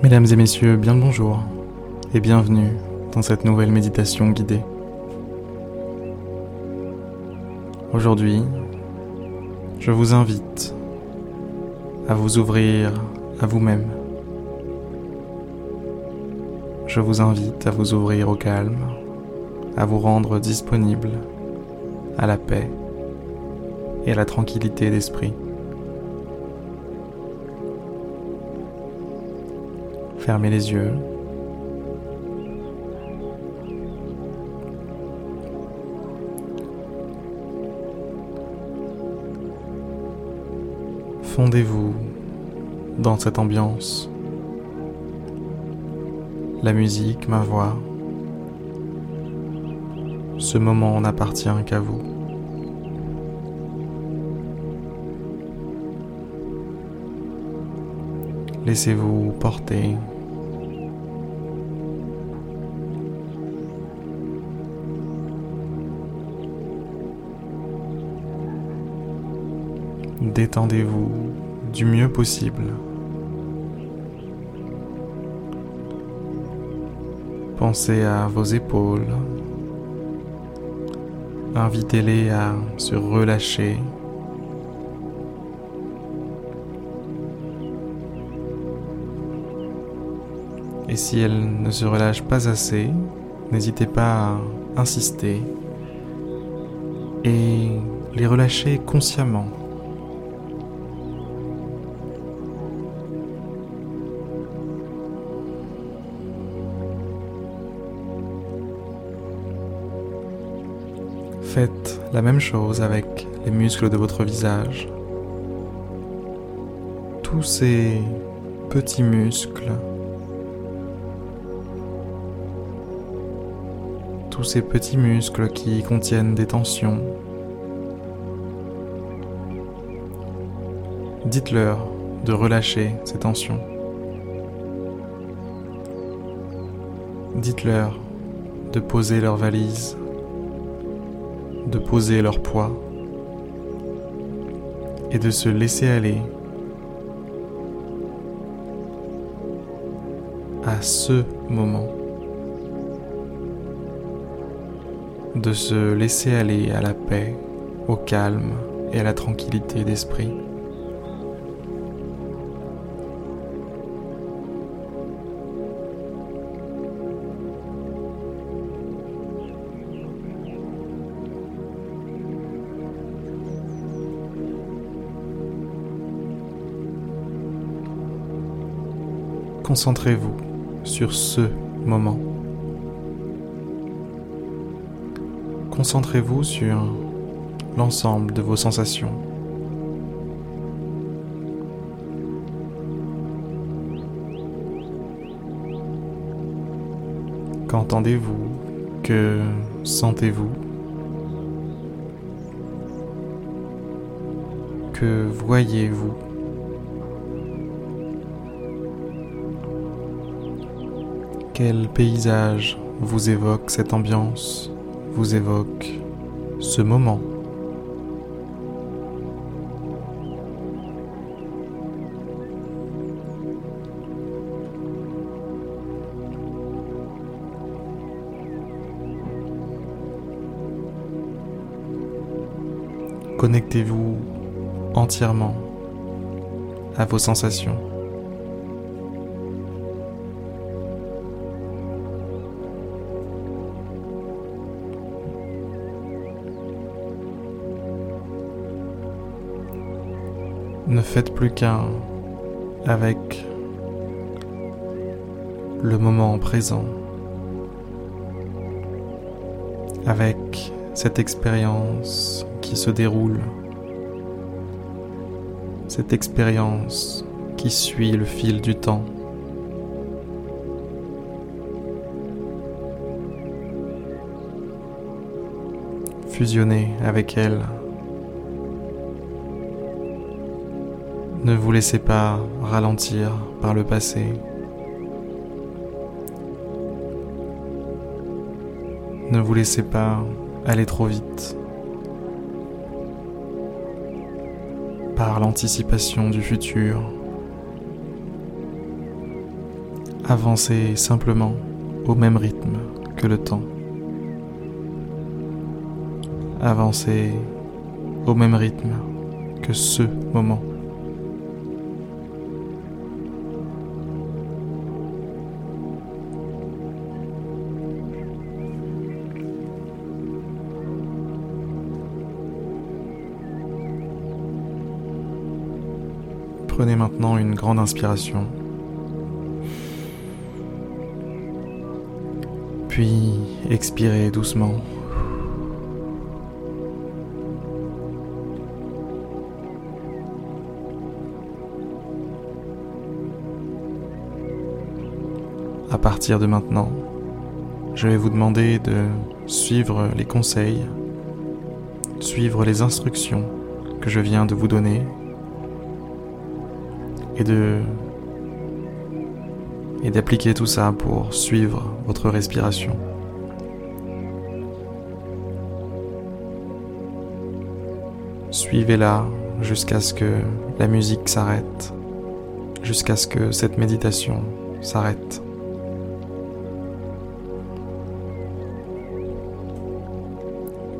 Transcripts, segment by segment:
Mesdames et messieurs, bien le bonjour et bienvenue dans cette nouvelle méditation guidée. Aujourd'hui, je vous invite à vous ouvrir à vous-même. Je vous invite à vous ouvrir au calme, à vous rendre disponible à la paix et à la tranquillité d'esprit. Fermez les yeux. Fondez-vous dans cette ambiance. La musique, ma voix, ce moment n'appartient qu'à vous. Laissez-vous porter Détendez-vous du mieux possible. Pensez à vos épaules. Invitez-les à se relâcher. Et si elles ne se relâchent pas assez, n'hésitez pas à insister et les relâcher consciemment. Faites la même chose avec les muscles de votre visage. Tous ces petits muscles, tous ces petits muscles qui contiennent des tensions. Dites-leur de relâcher ces tensions. Dites-leur de poser leur valise de poser leur poids et de se laisser aller à ce moment, de se laisser aller à la paix, au calme et à la tranquillité d'esprit. Concentrez-vous sur ce moment. Concentrez-vous sur l'ensemble de vos sensations. Qu'entendez-vous? Que sentez-vous? Que voyez-vous? Quel paysage vous évoque cette ambiance, vous évoque ce moment Connectez-vous entièrement à vos sensations. Ne faites plus qu'un avec le moment présent, avec cette expérience qui se déroule, cette expérience qui suit le fil du temps. Fusionnez avec elle. Ne vous laissez pas ralentir par le passé. Ne vous laissez pas aller trop vite par l'anticipation du futur. Avancez simplement au même rythme que le temps. Avancez au même rythme que ce moment. Prenez maintenant une grande inspiration. Puis expirez doucement. À partir de maintenant, je vais vous demander de suivre les conseils, suivre les instructions que je viens de vous donner et d'appliquer tout ça pour suivre votre respiration. Suivez-la jusqu'à ce que la musique s'arrête, jusqu'à ce que cette méditation s'arrête.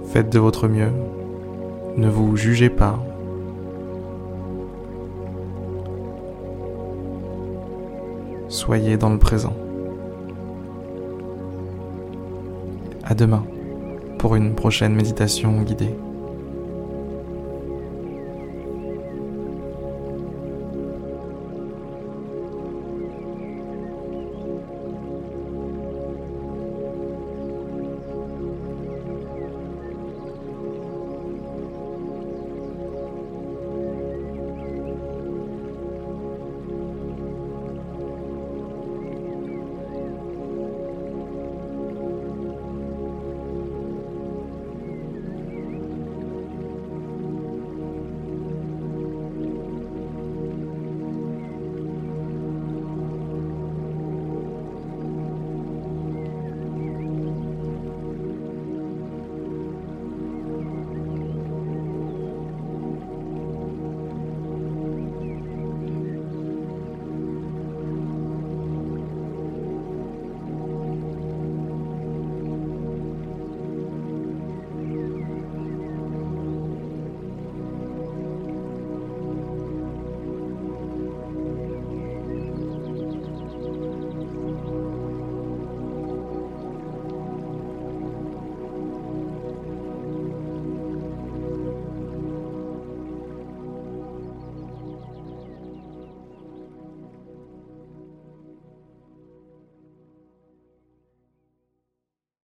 Faites de votre mieux, ne vous jugez pas, soyez dans le présent. À demain pour une prochaine méditation guidée.